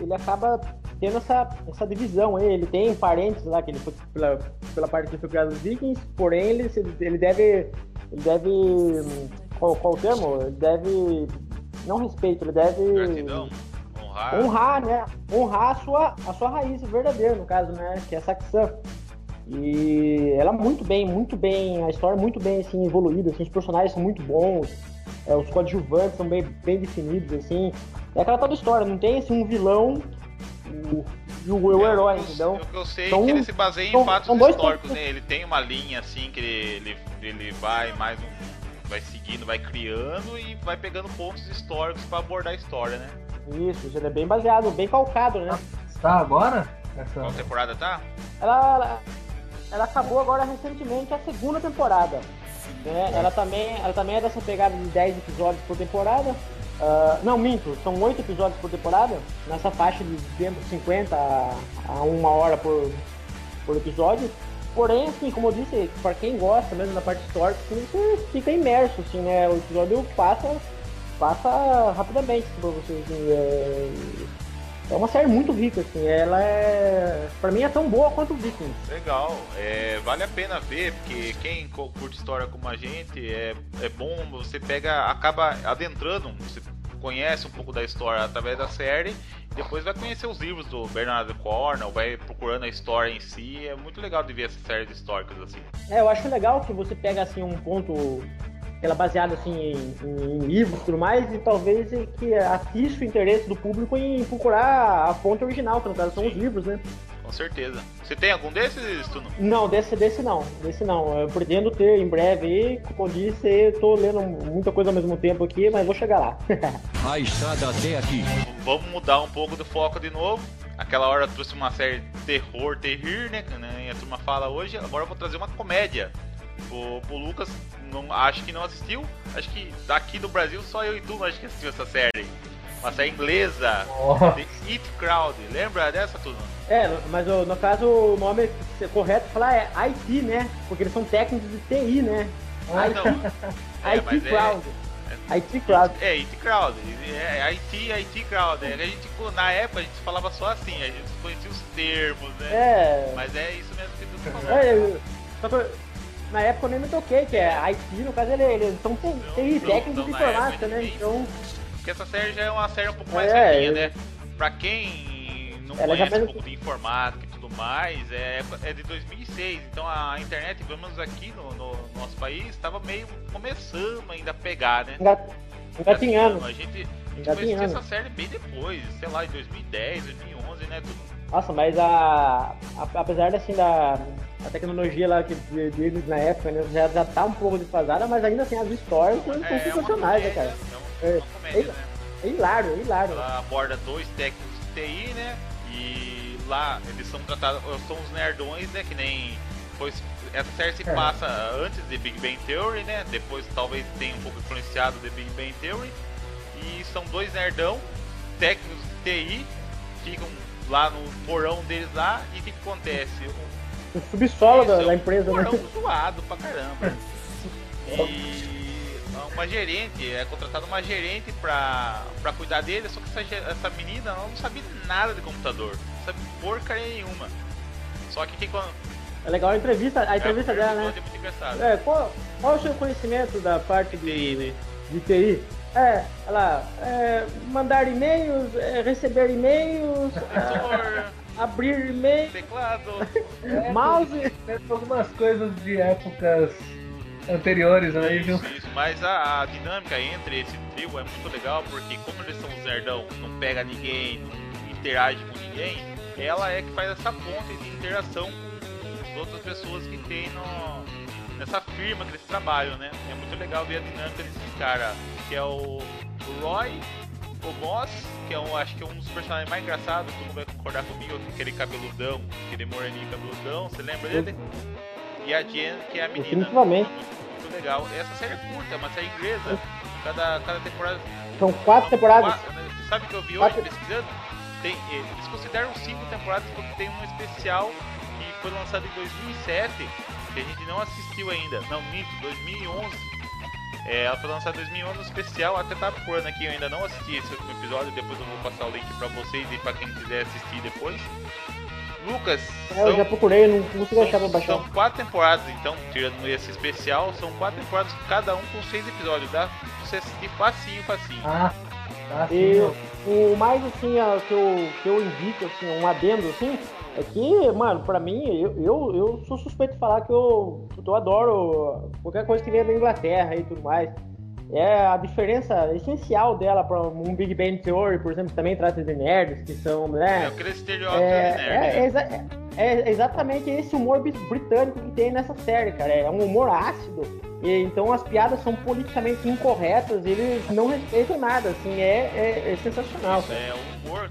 ele acaba tendo essa, essa divisão. Ele tem parentes lá, que ele foi pela, pela parte que foi criado dos vikings, porém ele, ele deve. Ele deve. Qual, qual o termo? Ele deve. Não respeito, ele deve. Gratidão, honrar. Honrar, né? Honrar a sua, a sua raiz verdadeira, no caso, né? Que é a saxã. E ela muito bem, muito bem, a história é muito bem assim, evoluída, assim, os personagens são muito bons, é, os coadjuvantes são bem, bem definidos, assim. É aquela tal história, não tem assim um vilão o- e o, o É, herói, o que eu- entendeu? O que eu sei São- é que ele se baseia em fatos históricos, né? Ele tem uma linha assim que ele, ele, ele vai mais um. Vai seguindo, vai criando e vai pegando pontos históricos pra abordar a história, né? Isso, isso é bem baseado, bem calcado, né? Está agora? Essa... Qual temporada tá? Ela, ela, ela acabou agora recentemente a segunda temporada. Né? Ela, também, ela também é dessa pegada de 10 episódios por temporada. Ah, não, minto, são 8 episódios por temporada, nessa faixa de tempo 50 a, uma hora por, por episódio. Porém, assim, como eu disse, para quem gosta mesmo da parte histórica, assim, você fica imerso, assim, né? O episódio passa, passa rapidamente assim, pra você. Assim, é... é uma série muito rica, assim. Ela é. Pra mim é tão boa quanto o Vikings. Legal, é, vale a pena ver, porque quem curte história como a gente, é, é bom, você pega, acaba adentrando, você conhece um pouco da história através da série, depois vai conhecer os livros do Bernardo Cornwell, vai procurando a história em si, é muito legal de ver essas séries históricas assim. É, eu acho legal que você pega assim um ponto ela baseada assim em, em livros e tudo mais e talvez que atice o interesse do público em procurar a fonte original, que no caso são os livros, né? Com certeza. Você tem algum desses, Tuno? Não, desse, desse não. Desse não. Eu pretendo ter em breve aí. Como eu disse, eu tô lendo muita coisa ao mesmo tempo aqui, mas vou chegar lá. A estrada até aqui. Vamos mudar um pouco do foco de novo. Aquela hora eu trouxe uma série de terror, terrir, né? que nem A turma fala hoje. Agora eu vou trazer uma comédia. O, o Lucas não, acho que não assistiu. Acho que daqui do Brasil só eu e tu acho que assistiu essa série. Uma série inglesa. Nossa. The It Crowd. Lembra dessa, Tuno? É, mas no caso o nome correto falar é IT, né? Porque eles são técnicos de TI, né? Ah, não. É, IT mas é- Crowd. IT Crowd. É, IT Crowd. É IT, IT Crowd. É, a gente, na época a gente falava só assim, a gente conhecia os termos, né? É. Mas é isso mesmo que tu falou. é, só que na época eu nem me toquei, que é IT, no caso ele- eles são TI, TI, Não, técnicos não, de na informática, né? Então, Porque essa série já é uma série um pouco mais É, velhinha, né? Pra quem não Ela conhece um pouco de informática e tudo mais, é, é de 2006. Então a internet, pelo menos aqui no, no nosso país, estava meio começando ainda a pegar, né? enga- engatinhando. A gente, a gente conheceu Engatinhando. essa série bem depois, sei lá, em 2010, 2011, né? Tudo. Nossa, mas a, a- apesar assim da a tecnologia lá que de- deles na época né, já, já tá um pouco desfasada, mas ainda assim as histórias são É, é sensacionais, né, comédia, cara? é uma, É. comédia, né? É hilário, é hilário. Ela aborda dois técnicos de TI, né? E lá eles são tratados, são os nerdões, né? Que nem. Pois essa série se É. passa antes de Big Bang Theory, né? Depois talvez tenha um pouco influenciado de Big Bang Theory. E são dois nerdão, técnicos de TI, ficam lá no porão deles lá e o que, que acontece? Um- O subsolo da, é da um empresa, né? zoado pra caramba. E uma gerente, é contratada uma gerente pra, pra cuidar dele, só que essa, essa menina ela não sabia nada de computador, não sabia porcaria nenhuma. Só que quem. É legal a entrevista, a entrevista é, dela, né? É muito engraçado. É, qual, qual é o seu conhecimento da parte TI, de, né? de TI? É, ela, é, mandar e-mails, é, receber e-mails, é, abrir e-mail, teclado. mouse. Tem algumas coisas de épocas anteriores aí, viu? Isso, isso. Mas a, a dinâmica entre esse trio é muito legal porque como eles são os nerdão, não pega ninguém, não interage com ninguém, ela é que faz essa ponte de interação com as outras pessoas que tem no, nessa firma que eles trabalham, né? É muito legal ver a dinâmica desse cara, que é o Roy, o Moss, que é um, acho que é um dos personagens mais engraçados, todo mundo vai concordar comigo, aquele cabeludão, aquele moreninho cabeludão, você lembra dele? E a Jen, que é a menina. Definitivamente. Muito, muito legal. Essa série é curta, é uma série inglesa. Cada, cada temporada. São quatro temporadas. Quatro, né? Sabe o que eu vi hoje Quatro. pesquisando? Tem, eh, eles consideram cinco temporadas porque tem um especial que foi lançado em 2007 que a gente não assistiu ainda. Não, minto, 2011. É, ela foi lançada em 2011 um especial, até tá procurando aqui, eu ainda não assisti esse último episódio, depois eu vou passar o link pra vocês e pra quem quiser assistir depois. Lucas, É, eu já procurei, não consigo achar pra são, baixar. são quatro temporadas, então, tirando esse especial, são quatro temporadas, cada um com seis episódios. Dá pra você assistir facinho, facinho. Ah, tá sim, E o mais assim, ó, que eu, que eu indico, assim, um adendo assim, é que, mano, pra mim, eu, eu, eu sou suspeito de falar que eu, eu adoro qualquer coisa que venha da Inglaterra e tudo mais. É a diferença essencial dela pra um Big Bang Theory, por exemplo, que também trata de nerds, que são, É né? aquele estereótipo É, nerd, é, é né? exa- é exatamente esse humor bri- britânico que tem nessa série, cara. É um humor ácido. E, então as piadas são politicamente incorretas, eles não respeitam nada, assim, é, é, é sensacional. Isso é um humor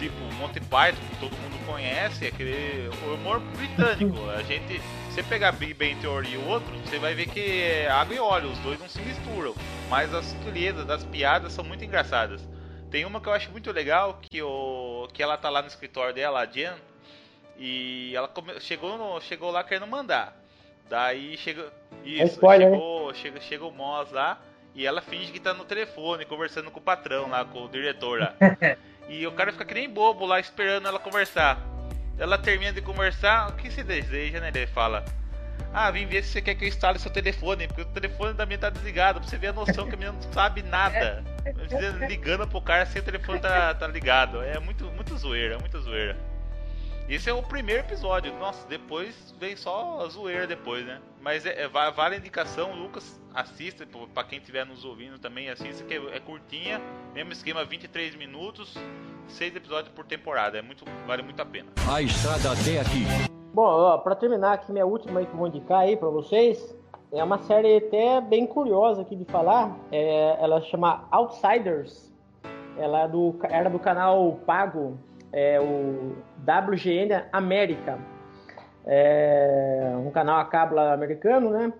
tipo Monty Python, que todo mundo conhece, é aquele humor britânico. A gente, você pegar Big Bang Theory e o outro, você vai ver que é água e óleo, os dois não se misturam. Mas as sutilezas das piadas são muito engraçadas. Tem uma que eu acho muito legal, que, o, que ela tá lá no escritório dela, a Jen, e ela come- chegou, no- chegou lá querendo mandar. Daí chega. Isso, spoiler, né? chegou, chega, chega o Moss lá e ela finge que tá no telefone conversando com o patrão lá, com o diretor lá. e o cara fica que nem bobo lá esperando ela conversar. Ela termina de conversar, o que se deseja, né? Ele fala. Ah, vim ver se você quer que eu instale seu telefone, porque o telefone da minha tá desligado, pra você ver a noção que a menina não sabe nada. Ligando pro cara sem o telefone tá, tá ligado. É muito, muito zoeira, muito zoeira. Esse é o primeiro episódio. Nossa, depois vem só a zoeira depois, né? Mas é, é, vale a indicação, Lucas, assista, para quem estiver nos ouvindo também, assista, que é, é, curtinha, mesmo esquema, 23 minutos, seis episódios por temporada. É muito, vale muito a pena. A estrada até aqui. Bom, para terminar aqui, minha última aí que eu vou indicar aí para vocês, é uma série até bem curiosa aqui de falar. É, ela chama Outsiders. Ela é do, era do canal Pago, é o WGN América. É um canal a cabo americano, né?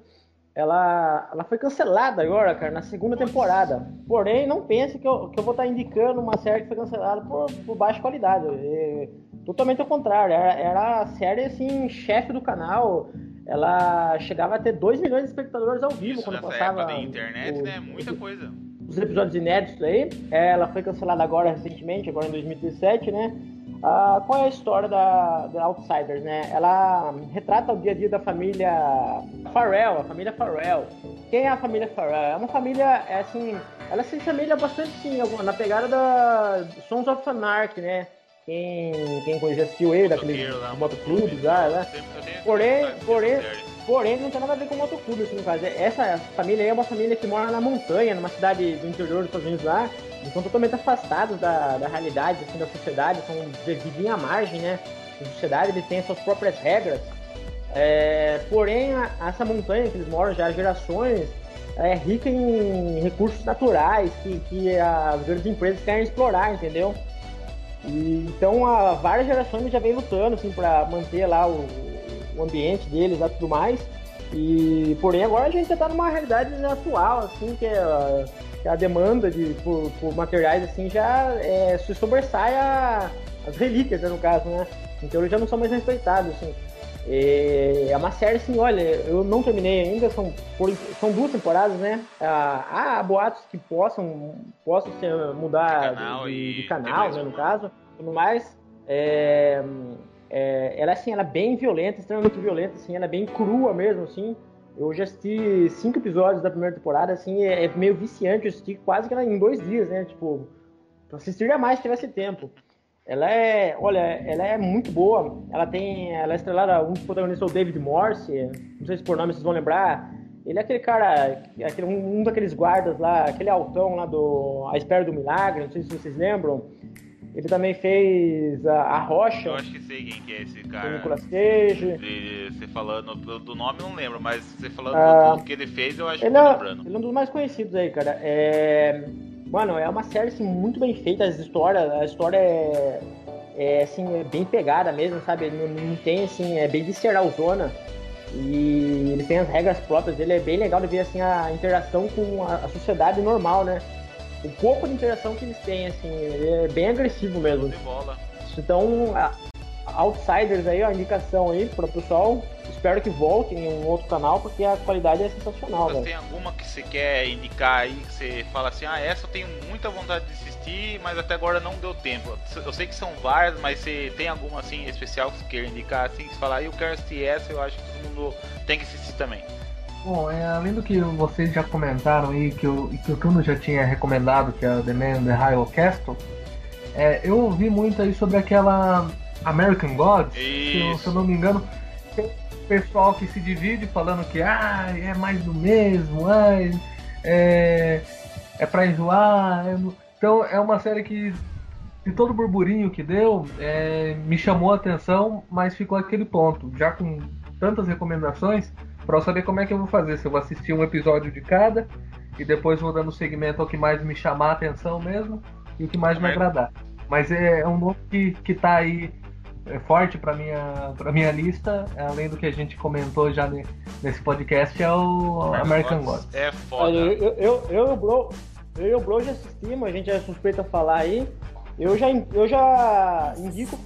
Ela, ela foi cancelada agora, cara, na segunda temporada. Porém, não pense que eu, que eu vou estar indicando uma série que foi cancelada por, por baixa qualidade. É, totalmente ao contrário. Era, era a série, assim, chefe do canal ela chegava a ter 2 milhões de espectadores ao vivo Isso quando nessa passava. Época da internet, o, né? Muita coisa. Os episódios inéditos aí. Ela foi cancelada agora recentemente, agora em 2017, né? Ah, qual é a história da, da Outsiders, né? Ela retrata o dia a dia da família Farrell, a família Farrell. Quem é a família Farrell? É uma família, é assim, ela se assemelha bastante, sim, na pegada da Sons of Anarchy, né? Quem, quem assistiu ele, daquele motoclube já, né? Porém, porém, porém, não tem nada a ver com motoclube, assim, no caso. Essa família aí é uma família que mora na montanha, numa cidade do interior dos Estados Unidos lá. Eles são totalmente afastados da, da realidade, assim, da sociedade, são, vivem à margem, né? A sociedade, eles têm suas próprias regras. É, porém, a, essa montanha que eles moram já há gerações é rica em recursos naturais que, que as grandes empresas querem explorar, entendeu? E, então, há várias gerações já vem lutando assim, para manter lá o, o ambiente deles e tudo mais. E, porém, agora a gente já está numa realidade atual, assim, que, é, que a demanda de, por, por, materiais assim, já é, se sobressai a, as relíquias, né, no caso, né? Então eles já não são mais respeitados, assim. É uma série assim, olha, eu não terminei ainda, são, são duas temporadas, né? Ah, há boatos que possam, possam ser, mudar de canal, de, de canal né, no caso, tudo mais. É, é, ela assim, ela é bem violenta, extremamente violenta, assim, ela é bem crua mesmo, assim. Eu já assisti cinco episódios da primeira temporada, assim, é, é meio viciante, eu assisti quase que em dois dias, né? Tipo, assistiria mais se tivesse tempo. Ela é, olha, ela é muito boa. Ela tem, ela é estrelada, um dos protagonistas é o David Morse, não sei se por nome vocês vão lembrar. Ele é aquele cara, aquele, um daqueles guardas lá, aquele altão lá do A Espera do Milagre, não sei se vocês lembram. Ele também fez a, a Rocha. Eu acho que sei quem que é esse cara. O Nicolas Cage. Você falando do, nome eu não lembro, mas você falando ah, do que ele fez, eu acho que ele, é, lembrando. Ele é um dos mais conhecidos aí, cara. É Mano, é uma série assim, muito bem feita, as histórias, a história é, é assim, é bem pegada mesmo, sabe? Não, não tem assim, é bem visceral zona. E ele tem as regras próprias dele, é bem legal de ver assim a interação com a, a sociedade normal, né? O pouco de interação que eles têm, assim, é bem agressivo mesmo. Então, a, Outsiders aí, a indicação aí para o pessoal. Espero que voltem em um outro canal, porque a qualidade é sensacional. Você tem alguma que você quer indicar aí, que você fala assim, ah, essa eu tenho muita vontade de assistir, mas até agora não deu tempo. Eu sei que são várias, mas você tem alguma assim especial que você queira indicar, assim, que você fala, ah, eu quero assistir essa, eu acho que todo mundo tem que assistir também. Bom, é, além do que vocês já comentaram aí, que, eu, que o Tuno já tinha recomendado, que é o The Man the High Castle, é, eu ouvi muito aí sobre aquela American Gods, se eu, se eu, não me engano, tem pessoal que se divide falando que ah, é mais do mesmo, ah, é, é pra enjoar. É... Então é uma série que, de todo o burburinho que deu, é, me chamou a atenção, mas ficou aquele ponto, já com tantas recomendações, para eu saber como é que eu vou fazer, se eu vou assistir um episódio de cada e depois vou dando segmento ao que mais me chamar a atenção mesmo e o que mais me agradar. Mas é, é um nome que, que tá aí é forte para minha para minha lista, além do que a gente comentou já nesse podcast, é o American Gods. É foda. Eu, eu, eu, eu, e o Bro, eu e o Bro já assistimos, a gente é suspeito a falar aí. Eu já, eu já indico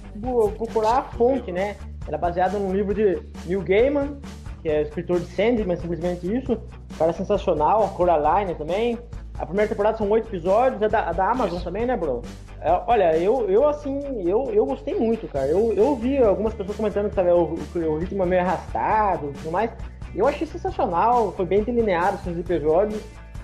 procurar a fonte, né? Ela é baseada num livro de Neil Gaiman, que é escritor de Sandman, simplesmente isso. Cara sensacional, Coraline também. A primeira temporada são oito episódios, é da, da Amazon também, né, bro? É, olha, eu, eu assim, eu, eu gostei muito, cara. Eu, eu vi algumas pessoas comentando que tava, o, o ritmo é meio arrastado e tudo mais. Eu achei sensacional, foi bem delineado os episódios.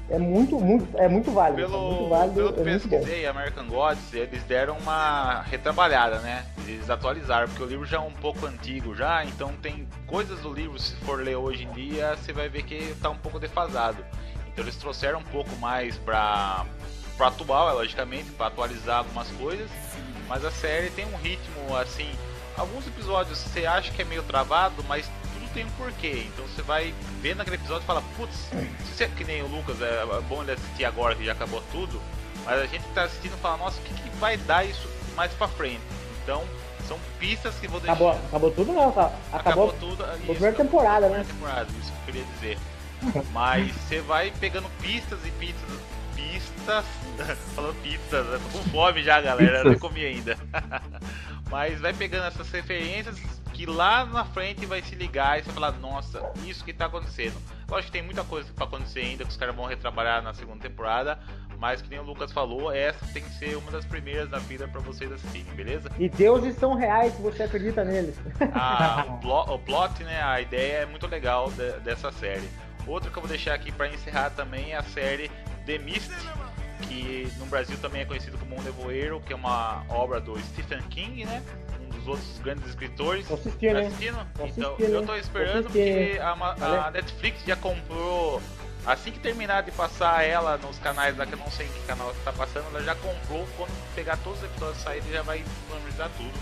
É muito, muito, é muito válido. Pelo, é muito válido, pelo que é pesquisei, American Gods, eles deram uma retrabalhada, né? Eles atualizaram, porque o livro já é um pouco antigo já, então tem coisas do livro, se for ler hoje em dia, você vai ver que tá um pouco defasado. Então eles trouxeram um pouco mais pra, pra atual, logicamente, pra atualizar algumas coisas, mas a série tem um ritmo assim. Alguns episódios você acha que é meio travado, mas tem um porquê. Então você vai ver naquele episódio e fala, putz, se você é que nem o Lucas, é bom ele assistir agora que já acabou tudo, mas a gente que tá assistindo fala, nossa, o que, que vai dar isso mais pra frente? Então, são pistas que vou deixar. Acabou, acabou tudo não, tá? Acabou, Acabou tudo. a isso, primeira temporada, né? temporada, isso que eu queria dizer. Mas você vai pegando pistas e pistas, pistas, falando pistas, né? tô com fome já, galera, eu não comi ainda. Mas vai pegando essas referências que lá na frente vai se ligar e você falar, nossa, isso que tá acontecendo. Lógico que tem muita coisa pra acontecer ainda, que os caras vão retrabalhar na segunda temporada, mas que nem o Lucas falou, essa tem que ser uma das primeiras da vida pra vocês assistirem, beleza? E deuses são reais se você acredita neles. a, o, plo- o plot, né, a ideia é muito legal de- dessa série. Outra que eu vou deixar aqui para encerrar também é a série The Mist, que no Brasil também é conhecido como Um Nevoeiro, que é uma obra do Stephen King, né? Um dos outros grandes escritores. Assistindo, hein? assistindo? Tô Então, assistindo, eu hein? tô esperando porque a, a Netflix já comprou. Assim que terminar de passar ela nos canais lá, que eu não sei em que canal que tá passando, ela já comprou. Quando pegar todos os episódios saírem, já vai disponibilizar tudo.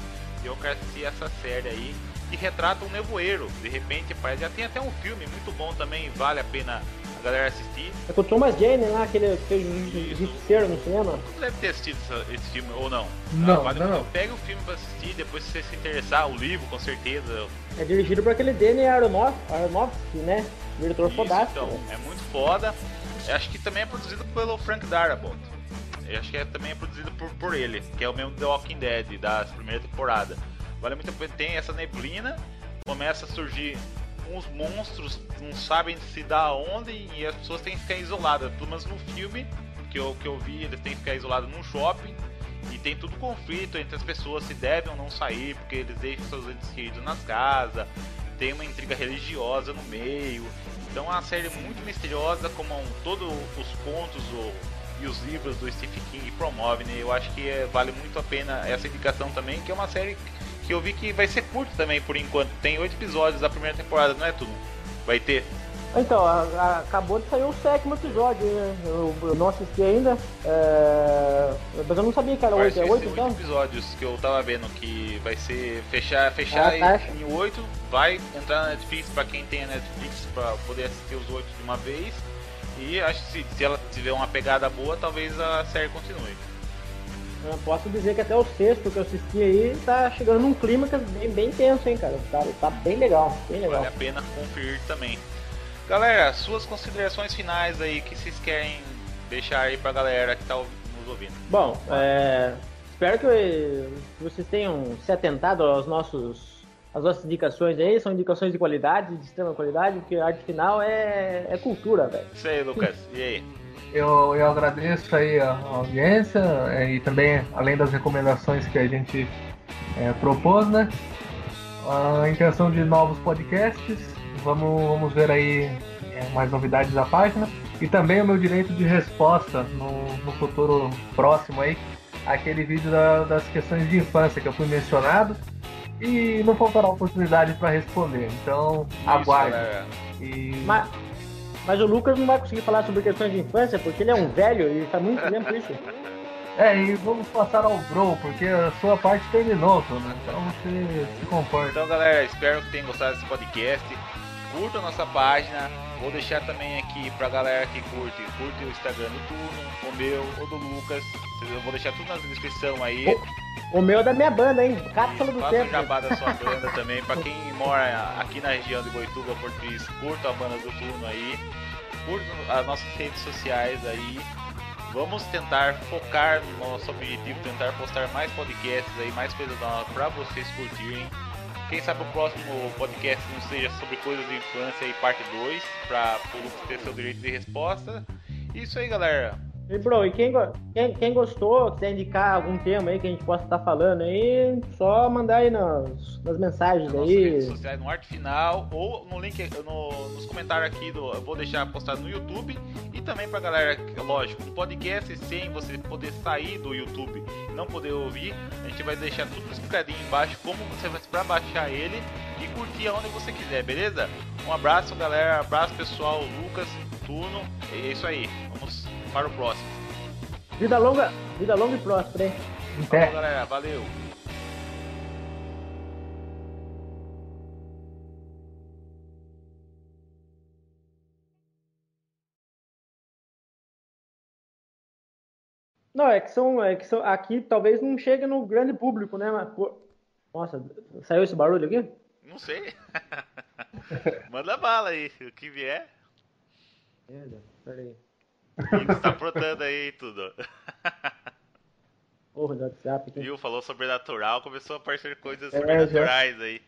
E eu quero assistir essa série aí. Que retrata um nevoeiro. De repente, parece. Já tem até um filme muito bom também, vale a pena a galera assistir. É com o Thomas Jane lá, aquele que fez no cinema. Você deve ter assistido esse filme ou não? Não, Ah, vale não. Pega o filme pra assistir, depois se você se interessar, o livro com certeza. É dirigido por aquele Danny Aronof, Aronofsky, né? Diretor Isso, fodástico. então, é muito foda. Eu acho que também é produzido pelo Frank Darabont. Eu acho que é, também é produzido por, por ele, que é o mesmo The Walking Dead da primeira temporada. Vale muito a pena. Tem essa neblina, começa a surgir uns monstros, não sabem se dá onde e as pessoas têm que ficar isoladas. Pelo menos no filme que eu, que eu vi, eles têm que ficar isolados num shopping. E tem tudo conflito entre as pessoas se devem ou não sair, porque eles deixam seus entes queridos nas casas. Tem uma intriga religiosa no meio. Então é uma série muito misteriosa, como um, todos os contos o- e os livros do Stephen King promovem. Né? Eu acho que é- vale muito a pena essa indicação também, que é uma série que eu vi que vai ser curta também por enquanto. Tem oito episódios da primeira temporada, não é tudo? Vai ter. Então, a- a- acabou de sair o sétimo episódio, né? Eu, eu não assisti ainda. é, Mas eu não sabia que era oito. É oito então? episódios que eu tava vendo que vai ser fechar, fechar Ah, tá. em oito, vai entrar na Netflix pra quem tem a Netflix pra poder assistir os oito de uma vez. E acho que se, se ela tiver uma pegada boa, talvez a série continue. Eu posso dizer que até o sexto que eu assisti aí tá chegando num clima que é bem, bem tenso, hein, cara. Tá, tá bem legal, bem legal. Vale a pena conferir também. Galera, suas considerações finais aí que vocês querem deixar aí pra galera que tá nos ouvindo. Bom, é, espero que vocês tenham se atentado aos nossos, às nossas indicações aí. São indicações de qualidade, de extrema qualidade, porque a arte final é, é cultura, velho. Isso aí, Lucas. E aí? Eu, eu agradeço aí a a audiência é, e também, além das recomendações que a gente é, propôs, né? A intenção de novos podcasts. Vamos, vamos ver aí é, mais novidades da página. E também o meu direito de resposta no, no futuro próximo aí. Aquele vídeo da- das questões de infância que eu fui mencionado. E não faltará oportunidade para responder. Então, Isso, aguarde. galera. E Mas, mas o Lucas não vai conseguir falar sobre questões de infância, porque ele é um velho e faz muito tempo isso. É, e vamos passar ao Bro, porque a sua parte terminou, né? Então você se comporta. Então, galera, espero que tenham gostado desse podcast. Curta a nossa página. Vou deixar também aqui pra galera que curte. Curte o Instagram do Turno, o meu, o do Lucas. Eu vou deixar tudo na descrição aí. O meu é da minha banda, hein? Cápsula do Faça o tempo. jabá da sua banda também. Pra quem mora aqui na região de Boituva, Português, curta a banda do Turno aí. Curta as nossas redes sociais aí. Vamos tentar focar no nosso objetivo, tentar postar mais podcasts aí, mais coisas pra vocês curtirem. Quem sabe o próximo podcast não seja sobre coisas de infância e parte 2, pra o ter seu direito de resposta. Isso aí, galera. E, bro, e quem, quem, quem, gostou, quiser indicar algum tema aí que a gente possa estar tá falando aí, só mandar aí nas, nas mensagens nas aí. redes sociais, no arte final ou no link no, nos comentários aqui do. Eu vou deixar postado no YouTube e também pra galera, lógico, no podcast sem você poder sair do YouTube e não poder ouvir, a gente vai deixar tudo explicadinho embaixo como você vai para baixar ele e curtir aonde você quiser, beleza? Um abraço galera, abraço pessoal, Lucas, Tuno, é isso aí. Vamos para o próximo. Vida longa, vida longa e próspera, hein? Falou, galera. Valeu. Não, é que são, é que são aqui talvez não chegue no grande público, né? Mas, pô, nossa, saiu esse barulho aqui? Não sei. Manda bala aí, o que vier. Peraí. O que você tá aprontando aí tudo? Porra, do WhatsApp aqui. Viu? Falou sobrenatural, começou a aparecer coisas é, sobrenaturais já. aí.